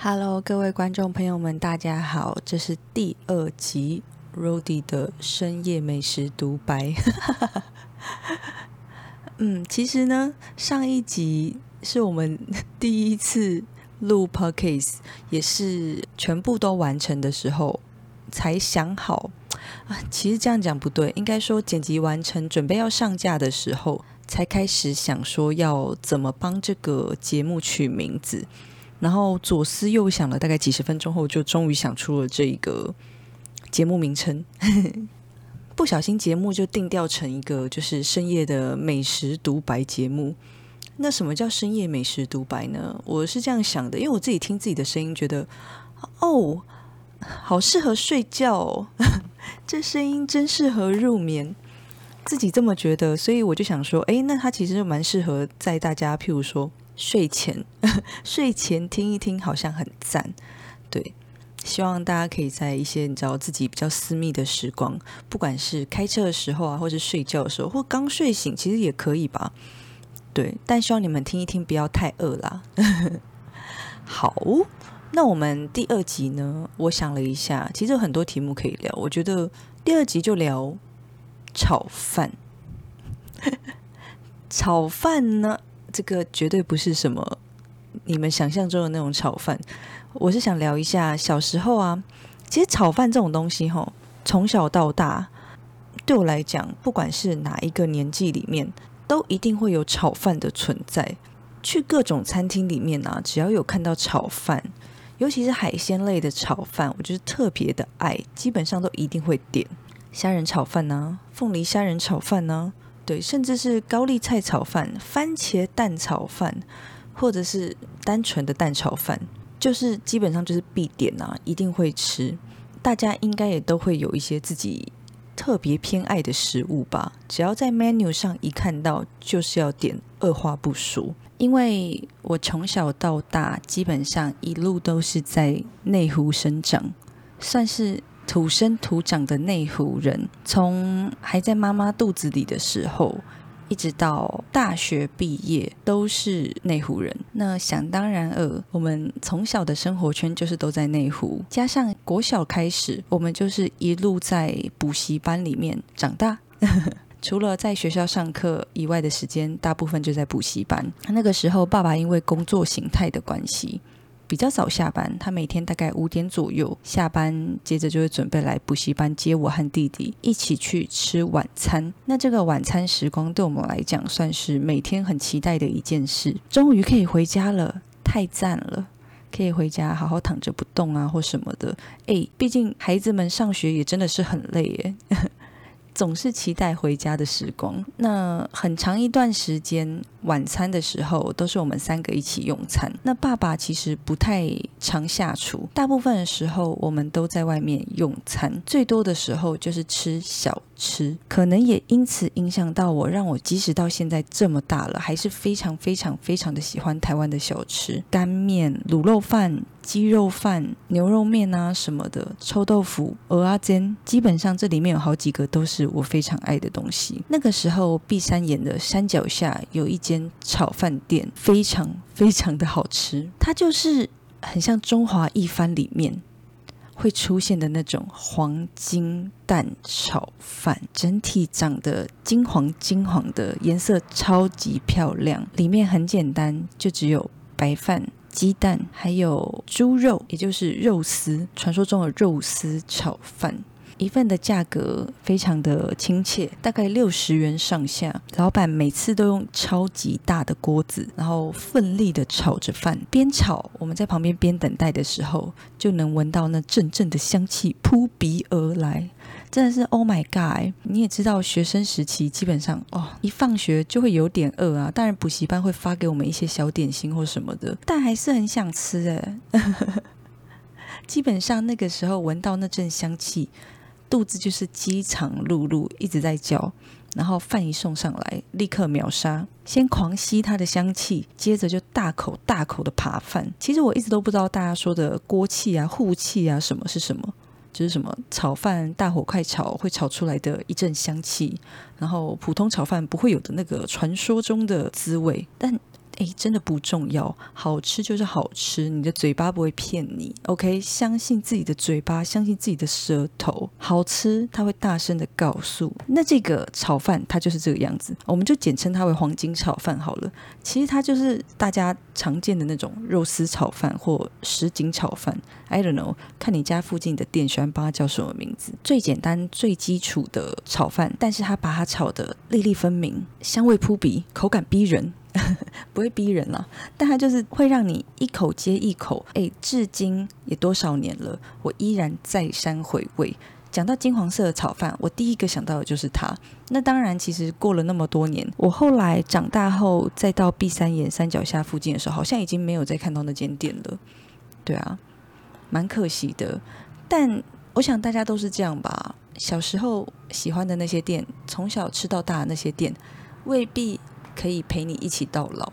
Hello，各位观众朋友们，大家好，这是第二集 Rody 的深夜美食独白。嗯，其实呢，上一集是我们第一次录 Podcast，也是全部都完成的时候才想好啊。其实这样讲不对，应该说剪辑完成，准备要上架的时候，才开始想说要怎么帮这个节目取名字。然后左思右想了大概几十分钟后，就终于想出了这一个节目名称。不小心节目就定调成一个就是深夜的美食独白节目。那什么叫深夜美食独白呢？我是这样想的，因为我自己听自己的声音，觉得哦，好适合睡觉，这声音真适合入眠，自己这么觉得，所以我就想说，哎，那它其实蛮适合在大家譬如说。睡前，睡前听一听好像很赞，对。希望大家可以在一些你知道自己比较私密的时光，不管是开车的时候啊，或是睡觉的时候，或刚睡醒，其实也可以吧。对，但希望你们听一听，不要太饿啦。好，那我们第二集呢？我想了一下，其实有很多题目可以聊。我觉得第二集就聊炒饭。炒饭呢？这个绝对不是什么你们想象中的那种炒饭。我是想聊一下小时候啊，其实炒饭这种东西，吼，从小到大对我来讲，不管是哪一个年纪里面，都一定会有炒饭的存在。去各种餐厅里面啊，只要有看到炒饭，尤其是海鲜类的炒饭，我就是特别的爱，基本上都一定会点虾仁炒饭呢，凤梨虾仁炒饭呢。对，甚至是高丽菜炒饭、番茄蛋炒饭，或者是单纯的蛋炒饭，就是基本上就是必点啊，一定会吃。大家应该也都会有一些自己特别偏爱的食物吧？只要在 menu 上一看到，就是要点，二话不说。因为我从小到大基本上一路都是在内湖生长，算是。土生土长的内湖人，从还在妈妈肚子里的时候，一直到大学毕业，都是内湖人。那想当然尔，我们从小的生活圈就是都在内湖，加上国小开始，我们就是一路在补习班里面长大。除了在学校上课以外的时间，大部分就在补习班。那个时候，爸爸因为工作形态的关系。比较早下班，他每天大概五点左右下班，接着就会准备来补习班接我和弟弟一起去吃晚餐。那这个晚餐时光对我们来讲，算是每天很期待的一件事。终于可以回家了，太赞了！可以回家好好躺着不动啊，或什么的。诶，毕竟孩子们上学也真的是很累耶。总是期待回家的时光。那很长一段时间，晚餐的时候都是我们三个一起用餐。那爸爸其实不太常下厨，大部分的时候我们都在外面用餐。最多的时候就是吃小吃，可能也因此影响到我，让我即使到现在这么大了，还是非常非常非常的喜欢台湾的小吃，干面、卤肉饭。鸡肉饭、牛肉面啊什么的，臭豆腐、鹅啊煎，基本上这里面有好几个都是我非常爱的东西。那个时候，碧山岩的山脚下有一间炒饭店，非常非常的好吃。它就是很像中华一番里面会出现的那种黄金蛋炒饭，整体长得金黄金黄的，颜色超级漂亮。里面很简单，就只有白饭。鸡蛋还有猪肉，也就是肉丝，传说中的肉丝炒饭，一份的价格非常的亲切，大概六十元上下。老板每次都用超级大的锅子，然后奋力的炒着饭，边炒我们在旁边边等待的时候，就能闻到那阵阵的香气扑鼻而来。真的是 Oh my God！你也知道，学生时期基本上哦，一放学就会有点饿啊。当然，补习班会发给我们一些小点心或什么的，但还是很想吃哎。基本上那个时候闻到那阵香气，肚子就是饥肠辘辘，一直在叫。然后饭一送上来，立刻秒杀，先狂吸它的香气，接着就大口大口的扒饭。其实我一直都不知道大家说的锅气啊、护气啊什么是什么。就是什么炒饭大火快炒会炒出来的一阵香气，然后普通炒饭不会有的那个传说中的滋味。但诶，真的不重要，好吃就是好吃，你的嘴巴不会骗你。OK，相信自己的嘴巴，相信自己的舌头，好吃，它会大声的告诉。那这个炒饭它就是这个样子，我们就简称它为黄金炒饭好了。其实它就是大家常见的那种肉丝炒饭或什锦炒饭。I don't know，看你家附近的店喜欢帮它叫什么名字。最简单、最基础的炒饭，但是它把它炒的粒粒分明，香味扑鼻，口感逼人，不会逼人了，但它就是会让你一口接一口。哎，至今也多少年了，我依然再三回味。讲到金黄色的炒饭，我第一个想到的就是它。那当然，其实过了那么多年，我后来长大后再到碧三眼山脚下附近的时候，好像已经没有再看到那间店了。对啊。蛮可惜的，但我想大家都是这样吧。小时候喜欢的那些店，从小吃到大的那些店，未必可以陪你一起到老。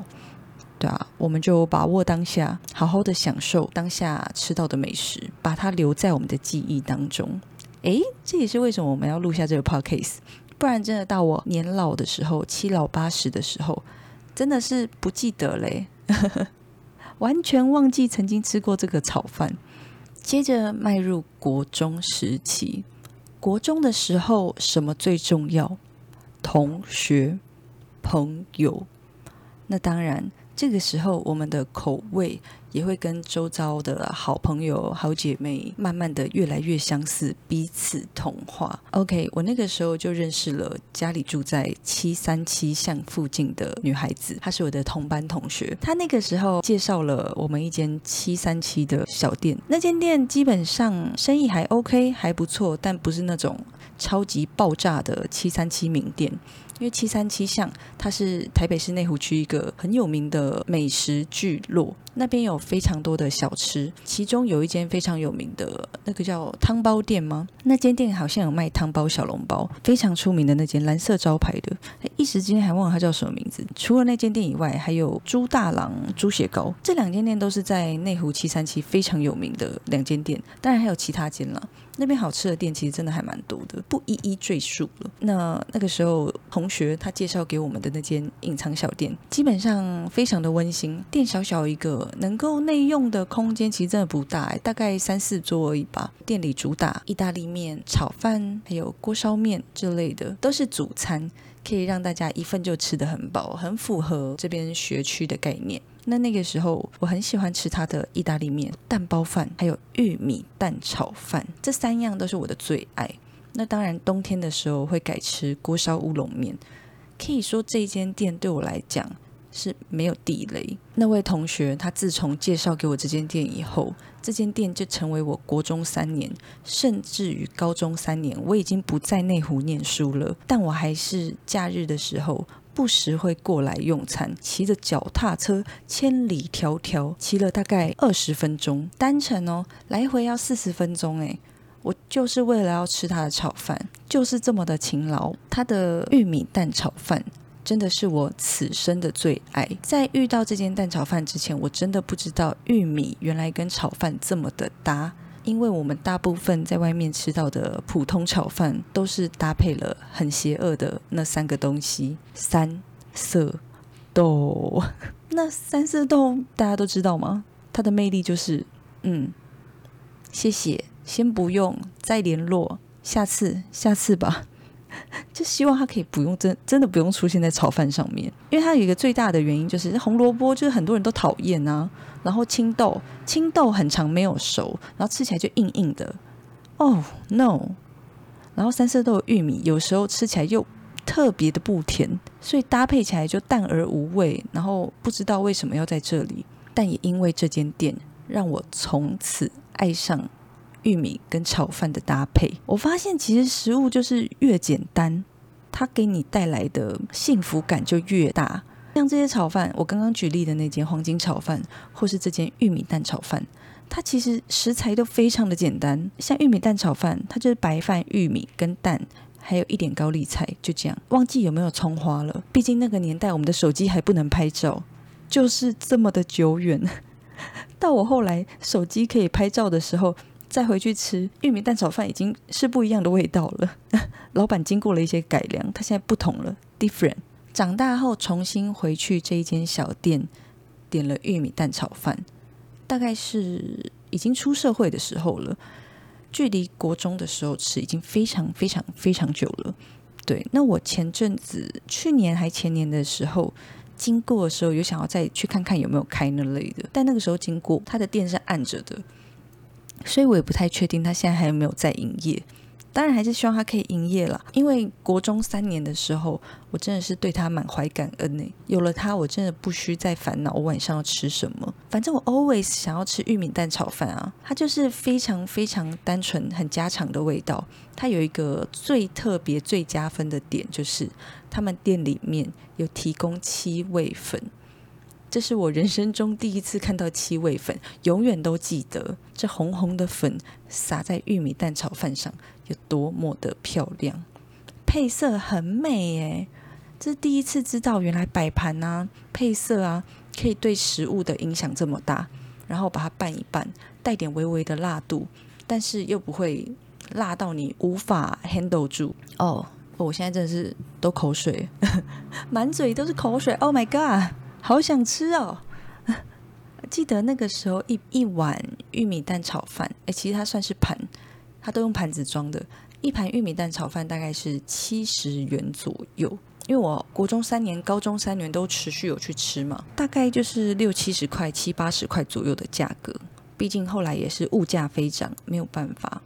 对啊，我们就把握当下，好好的享受当下吃到的美食，把它留在我们的记忆当中。诶，这也是为什么我们要录下这个 podcast，不然真的到我年老的时候，七老八十的时候，真的是不记得嘞，完全忘记曾经吃过这个炒饭。接着迈入国中时期，国中的时候什么最重要？同学、朋友。那当然。这个时候，我们的口味也会跟周遭的好朋友、好姐妹慢慢的越来越相似，彼此同化。OK，我那个时候就认识了家里住在七三七巷附近的女孩子，她是我的同班同学。她那个时候介绍了我们一间七三七的小店，那间店基本上生意还 OK，还不错，但不是那种超级爆炸的七三七名店。因为七三七巷，它是台北市内湖区一个很有名的美食聚落，那边有非常多的小吃，其中有一间非常有名的那个叫汤包店吗？那间店好像有卖汤包、小笼包，非常出名的那间蓝色招牌的，一时间还忘了它叫什么名字。除了那间店以外，还有猪大郎猪血糕，这两间店都是在内湖七三七非常有名的两间店，当然还有其他间了。那边好吃的店其实真的还蛮多的，不一一赘述了。那那个时候同学他介绍给我们的那间隐藏小店，基本上非常的温馨。店小小一个，能够内用的空间其实真的不大，大概三四桌而已吧。店里主打意大利面、炒饭，还有锅烧面之类的，都是主餐，可以让大家一份就吃得很饱，很符合这边学区的概念。那那个时候，我很喜欢吃它的意大利面、蛋包饭，还有玉米蛋炒饭，这三样都是我的最爱。那当然，冬天的时候会改吃锅烧乌龙面。可以说，这间店对我来讲是没有地雷。那位同学，他自从介绍给我这间店以后，这间店就成为我国中三年，甚至于高中三年，我已经不在内湖念书了，但我还是假日的时候。不时会过来用餐，骑着脚踏车千里迢迢骑了大概二十分钟，单程哦，来回要四十分钟诶，我就是为了要吃他的炒饭，就是这么的勤劳。他的玉米蛋炒饭真的是我此生的最爱。在遇到这间蛋炒饭之前，我真的不知道玉米原来跟炒饭这么的搭。因为我们大部分在外面吃到的普通炒饭，都是搭配了很邪恶的那三个东西：三色豆。那三色豆大家都知道吗？它的魅力就是，嗯，谢谢，先不用，再联络，下次，下次吧。就希望它可以不用真真的不用出现在炒饭上面，因为它有一个最大的原因就是红萝卜，就是很多人都讨厌啊。然后青豆，青豆很长没有熟，然后吃起来就硬硬的。哦，no！然后三色豆玉米有时候吃起来又特别的不甜，所以搭配起来就淡而无味。然后不知道为什么要在这里，但也因为这间店让我从此爱上。玉米跟炒饭的搭配，我发现其实食物就是越简单，它给你带来的幸福感就越大。像这些炒饭，我刚刚举例的那间黄金炒饭，或是这间玉米蛋炒饭，它其实食材都非常的简单。像玉米蛋炒饭，它就是白饭、玉米跟蛋，还有一点高丽菜，就这样。忘记有没有葱花了？毕竟那个年代我们的手机还不能拍照，就是这么的久远。到我后来手机可以拍照的时候。再回去吃玉米蛋炒饭已经是不一样的味道了。老板经过了一些改良，他现在不同了，different 长大后重新回去这一间小店，点了玉米蛋炒饭，大概是已经出社会的时候了。距离国中的时候吃已经非常非常非常久了。对，那我前阵子去年还前年的时候经过的时候，有想要再去看看有没有开那类的，但那个时候经过他的店是暗着的，所以我也不太确定他现在还有没有在营业。当然还是希望他可以营业了，因为国中三年的时候，我真的是对他满怀感恩呢。有了他，我真的不需再烦恼我晚上要吃什么。反正我 always 想要吃玉米蛋炒饭啊，它就是非常非常单纯、很家常的味道。它有一个最特别、最加分的点，就是他们店里面有提供七味粉。这是我人生中第一次看到七味粉，永远都记得这红红的粉撒在玉米蛋炒饭上有多么的漂亮，配色很美耶！这是第一次知道，原来摆盘啊、配色啊，可以对食物的影响这么大。然后把它拌一拌，带点微微的辣度，但是又不会辣到你无法 handle 住。哦，我现在真的是都口水，满嘴都是口水。Oh my god！好想吃哦！记得那个时候一一碗玉米蛋炒饭，哎，其实它算是盘，它都用盘子装的。一盘玉米蛋炒饭大概是七十元左右，因为我国中三年、高中三年都持续有去吃嘛，大概就是六七十块、七八十块左右的价格。毕竟后来也是物价飞涨，没有办法。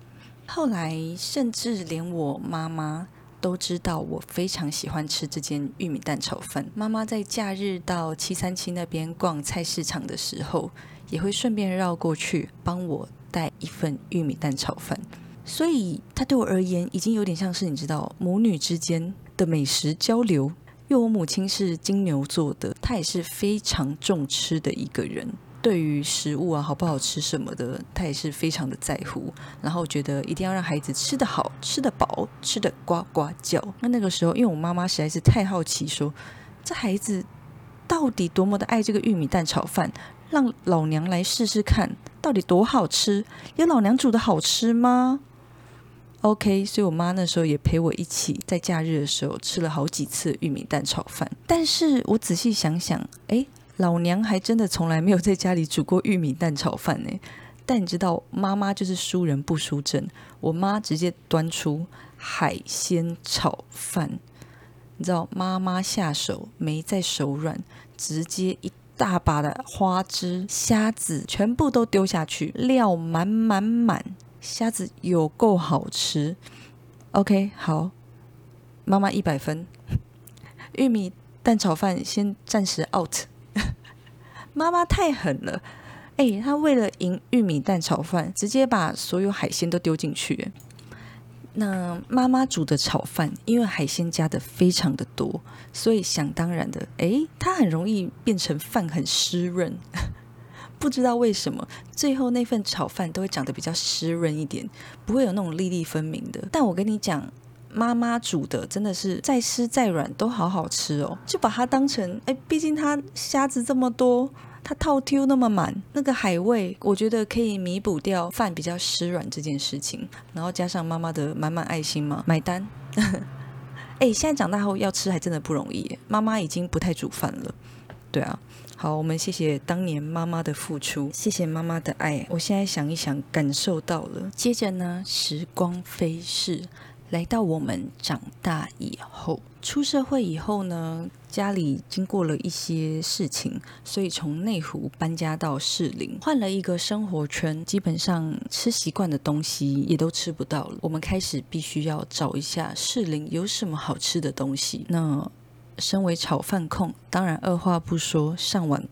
后来甚至连我妈妈。都知道我非常喜欢吃这间玉米蛋炒饭。妈妈在假日到七三七那边逛菜市场的时候，也会顺便绕过去帮我带一份玉米蛋炒饭。所以，它对我而言已经有点像是你知道母女之间的美食交流。因为我母亲是金牛座的，她也是非常重吃的一个人。对于食物啊好不好吃什么的，他也是非常的在乎，然后觉得一定要让孩子吃得好、吃得饱、吃得呱呱叫。那那个时候，因为我妈妈实在是太好奇，说这孩子到底多么的爱这个玉米蛋炒饭，让老娘来试试看，到底多好吃？有老娘煮的好吃吗？OK，所以我妈那时候也陪我一起在假日的时候吃了好几次玉米蛋炒饭。但是我仔细想想，哎。老娘还真的从来没有在家里煮过玉米蛋炒饭呢。但你知道，妈妈就是输人不输阵。我妈直接端出海鲜炒饭，你知道，妈妈下手没在手软，直接一大把的花枝、虾子全部都丢下去，料满满满，虾子有够好吃。OK，好，妈妈一百分。玉米蛋炒饭先暂时 out。妈妈太狠了，哎，她为了赢玉米蛋炒饭，直接把所有海鲜都丢进去。那妈妈煮的炒饭，因为海鲜加的非常的多，所以想当然的，哎，它很容易变成饭很湿润。不知道为什么，最后那份炒饭都会长得比较湿润一点，不会有那种粒粒分明的。但我跟你讲，妈妈煮的真的是再湿再软都好好吃哦，就把它当成，哎，毕竟它虾子这么多。它套 Q 那么满，那个海味，我觉得可以弥补掉饭比较湿软这件事情，然后加上妈妈的满满爱心嘛，买单。哎，现在长大后要吃还真的不容易，妈妈已经不太煮饭了。对啊，好，我们谢谢当年妈妈的付出，谢谢妈妈的爱。我现在想一想，感受到了。接着呢，时光飞逝。来到我们长大以后，出社会以后呢，家里经过了一些事情，所以从内湖搬家到士林，换了一个生活圈，基本上吃习惯的东西也都吃不到了。我们开始必须要找一下士林有什么好吃的东西。那身为炒饭控，当然二话不说，上网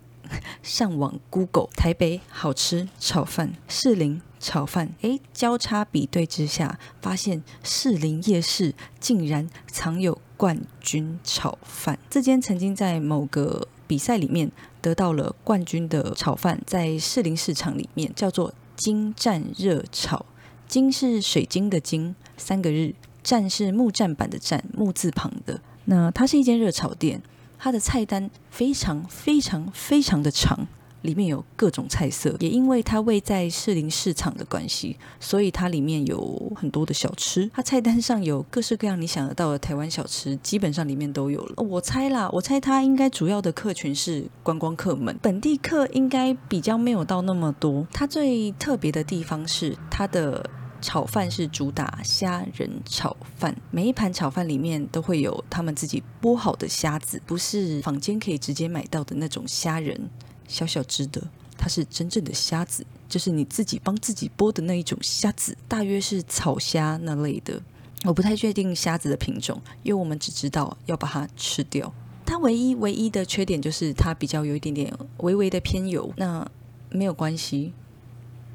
上网 Google 台北好吃炒饭，士林。炒饭，哎，交叉比对之下，发现士林夜市竟然藏有冠军炒饭。这间曾经在某个比赛里面得到了冠军的炒饭，在士林市场里面叫做“金湛热炒”。金是水晶的金，三个日；湛是木栈板的栈，木字旁的。那它是一间热炒店，它的菜单非常非常非常的长。里面有各种菜色，也因为它位在士林市场的关系，所以它里面有很多的小吃。它菜单上有各式各样你想得到的台湾小吃，基本上里面都有了。我猜啦，我猜它应该主要的客群是观光客们，本地客应该比较没有到那么多。它最特别的地方是它的。炒饭是主打虾仁炒饭，每一盘炒饭里面都会有他们自己剥好的虾子，不是坊间可以直接买到的那种虾仁，小小只的，它是真正的虾子，就是你自己帮自己剥的那一种虾子，大约是草虾那类的。我不太确定虾子的品种，因为我们只知道要把它吃掉。它唯一唯一的缺点就是它比较有一点点微微的偏油，那没有关系，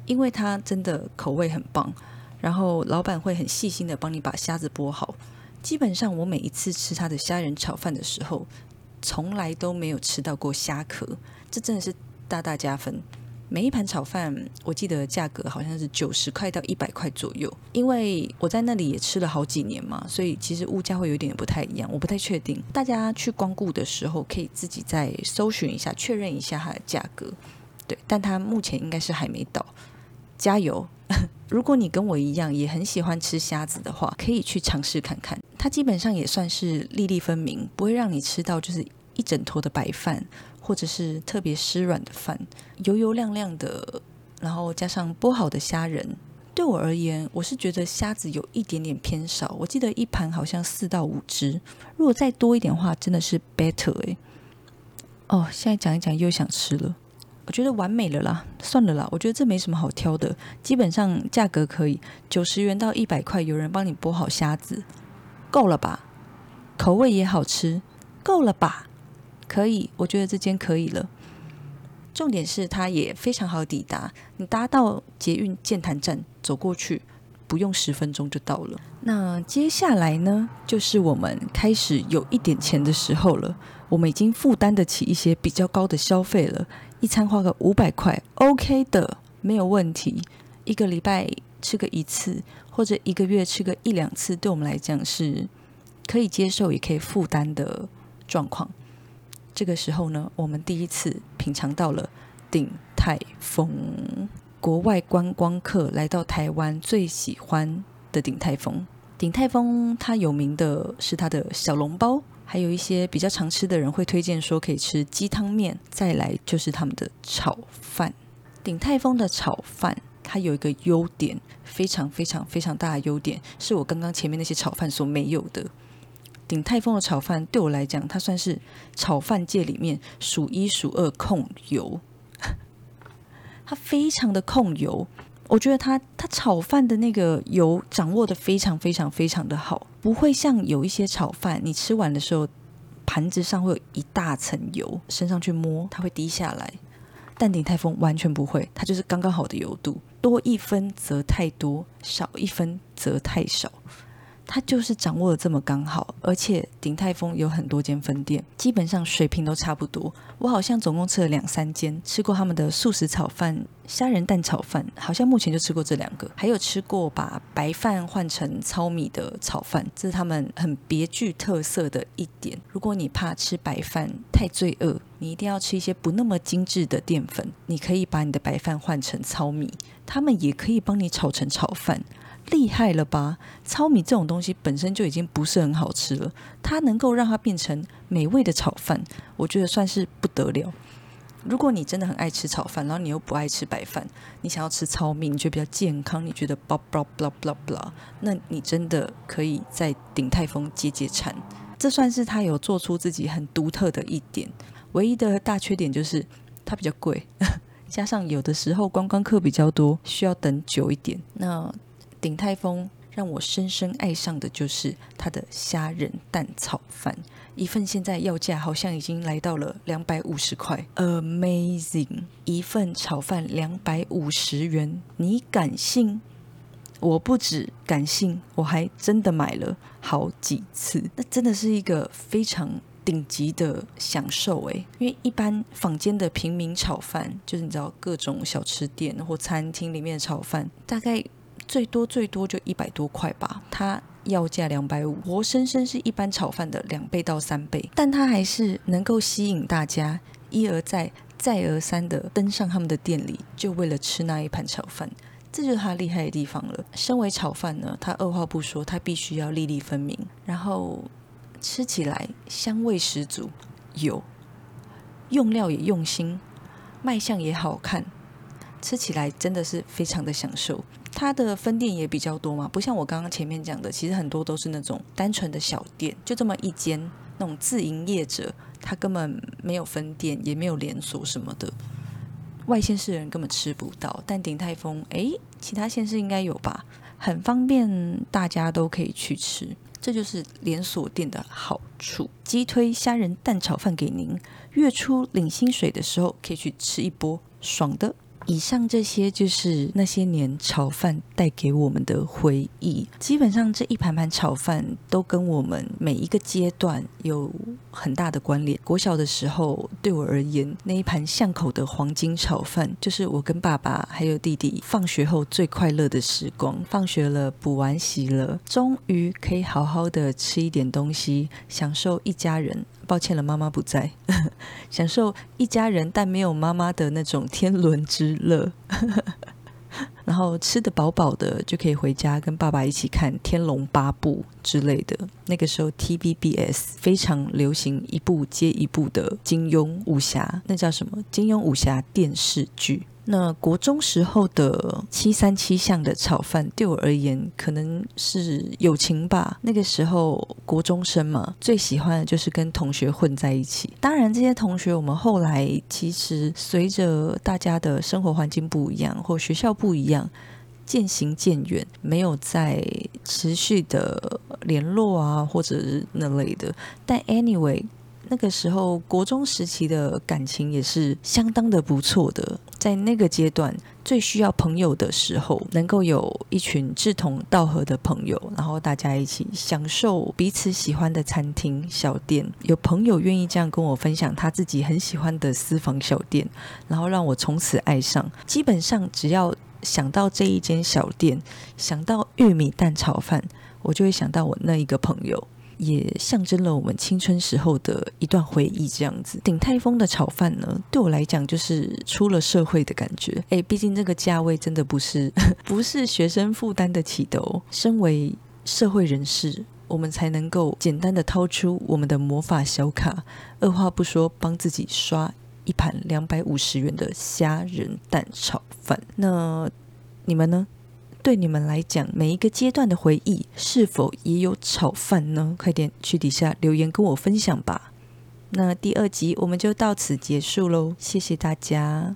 因为它真的口味很棒。然后老板会很细心的帮你把虾子剥好。基本上我每一次吃他的虾仁炒饭的时候，从来都没有吃到过虾壳，这真的是大大加分。每一盘炒饭我记得价格好像是九十块到一百块左右。因为我在那里也吃了好几年嘛，所以其实物价会有点不太一样，我不太确定。大家去光顾的时候可以自己再搜寻一下，确认一下它的价格。对，但它目前应该是还没到。加油！如果你跟我一样也很喜欢吃虾子的话，可以去尝试看看。它基本上也算是粒粒分明，不会让你吃到就是一整坨的白饭，或者是特别湿软的饭，油油亮亮的，然后加上剥好的虾仁。对我而言，我是觉得虾子有一点点偏少。我记得一盘好像四到五只，如果再多一点话，真的是 better 哎。哦，现在讲一讲又想吃了。我觉得完美了啦，算了啦，我觉得这没什么好挑的，基本上价格可以九十元到一百块，有人帮你剥好虾子，够了吧？口味也好吃，够了吧？可以，我觉得这间可以了。重点是它也非常好抵达，你搭到捷运建潭站走过去，不用十分钟就到了。那接下来呢，就是我们开始有一点钱的时候了，我们已经负担得起一些比较高的消费了。一餐花个五百块，OK 的，没有问题。一个礼拜吃个一次，或者一个月吃个一两次，对我们来讲是可以接受，也可以负担的状况。这个时候呢，我们第一次品尝到了鼎泰丰。国外观光客来到台湾最喜欢的鼎泰丰。鼎泰丰它有名的是它的小笼包。还有一些比较常吃的人会推荐说可以吃鸡汤面，再来就是他们的炒饭。鼎泰丰的炒饭，它有一个优点，非常非常非常大的优点，是我刚刚前面那些炒饭所没有的。鼎泰丰的炒饭对我来讲，它算是炒饭界里面数一数二控油，它非常的控油。我觉得他他炒饭的那个油掌握的非常非常非常的好，不会像有一些炒饭，你吃完的时候盘子上会有一大层油，身上去摸它会滴下来。但鼎泰丰完全不会，它就是刚刚好的油度，多一分则太多，少一分则太少。它就是掌握的这么刚好，而且鼎泰丰有很多间分店，基本上水平都差不多。我好像总共吃了两三间，吃过他们的素食炒饭、虾仁蛋炒饭，好像目前就吃过这两个。还有吃过把白饭换成糙米的炒饭，这是他们很别具特色的一点。如果你怕吃白饭太罪恶，你一定要吃一些不那么精致的淀粉，你可以把你的白饭换成糙米，他们也可以帮你炒成炒饭。厉害了吧？糙米这种东西本身就已经不是很好吃了，它能够让它变成美味的炒饭，我觉得算是不得了。如果你真的很爱吃炒饭，然后你又不爱吃白饭，你想要吃糙米，你觉得比较健康，你觉得 blah blah blah blah blah，那你真的可以在鼎泰丰接接馋。这算是他有做出自己很独特的一点。唯一的大缺点就是它比较贵，加上有的时候观光客比较多，需要等久一点。那鼎泰丰让我深深爱上的就是它的虾仁蛋炒饭，一份现在要价好像已经来到了两百五十块，Amazing！一份炒饭两百五十元，你敢信？我不止敢信，我还真的买了好几次。那真的是一个非常顶级的享受诶，因为一般坊间的平民炒饭，就是你知道各种小吃店或餐厅里面的炒饭，大概。最多最多就一百多块吧，它要价两百五，活生生是一般炒饭的两倍到三倍，但它还是能够吸引大家一而再、再而三的登上他们的店里，就为了吃那一盘炒饭。这就是他厉害的地方了。身为炒饭呢，他二话不说，他必须要粒粒分明，然后吃起来香味十足，有用料也用心，卖相也好看，吃起来真的是非常的享受。它的分店也比较多嘛，不像我刚刚前面讲的，其实很多都是那种单纯的小店，就这么一间那种自营业者，他根本没有分店，也没有连锁什么的。外县市人根本吃不到，但鼎泰丰，诶，其他县市应该有吧？很方便，大家都可以去吃，这就是连锁店的好处。鸡推虾仁蛋炒饭给您，月初领薪水的时候可以去吃一波，爽的。以上这些就是那些年炒饭带给我们的回忆。基本上这一盘盘炒饭都跟我们每一个阶段有很大的关联。国小的时候，对我而言，那一盘巷口的黄金炒饭，就是我跟爸爸还有弟弟放学后最快乐的时光。放学了，补完习了，终于可以好好的吃一点东西，享受一家人。抱歉了，妈妈不在，享受一家人但没有妈妈的那种天伦之乐。然后吃的饱饱的，就可以回家跟爸爸一起看《天龙八部》之类的。那个时候 TVBS 非常流行一部接一部的金庸武侠，那叫什么？金庸武侠电视剧。那国中时候的七三七巷的炒饭，对我而言可能是友情吧。那个时候国中生嘛，最喜欢的就是跟同学混在一起。当然，这些同学我们后来其实随着大家的生活环境不一样，或学校不一样，渐行渐远，没有再持续的联络啊，或者是那类的。但 anyway。那个时候，国中时期的感情也是相当的不错的。在那个阶段，最需要朋友的时候，能够有一群志同道合的朋友，然后大家一起享受彼此喜欢的餐厅、小店。有朋友愿意这样跟我分享他自己很喜欢的私房小店，然后让我从此爱上。基本上，只要想到这一间小店，想到玉米蛋炒饭，我就会想到我那一个朋友。也象征了我们青春时候的一段回忆，这样子。鼎泰丰的炒饭呢，对我来讲就是出了社会的感觉。哎，毕竟这个价位真的不是 不是学生负担得起的哦。身为社会人士，我们才能够简单的掏出我们的魔法小卡，二话不说帮自己刷一盘两百五十元的虾仁蛋炒饭。那你们呢？对你们来讲，每一个阶段的回忆是否也有炒饭呢？快点去底下留言跟我分享吧。那第二集我们就到此结束喽，谢谢大家。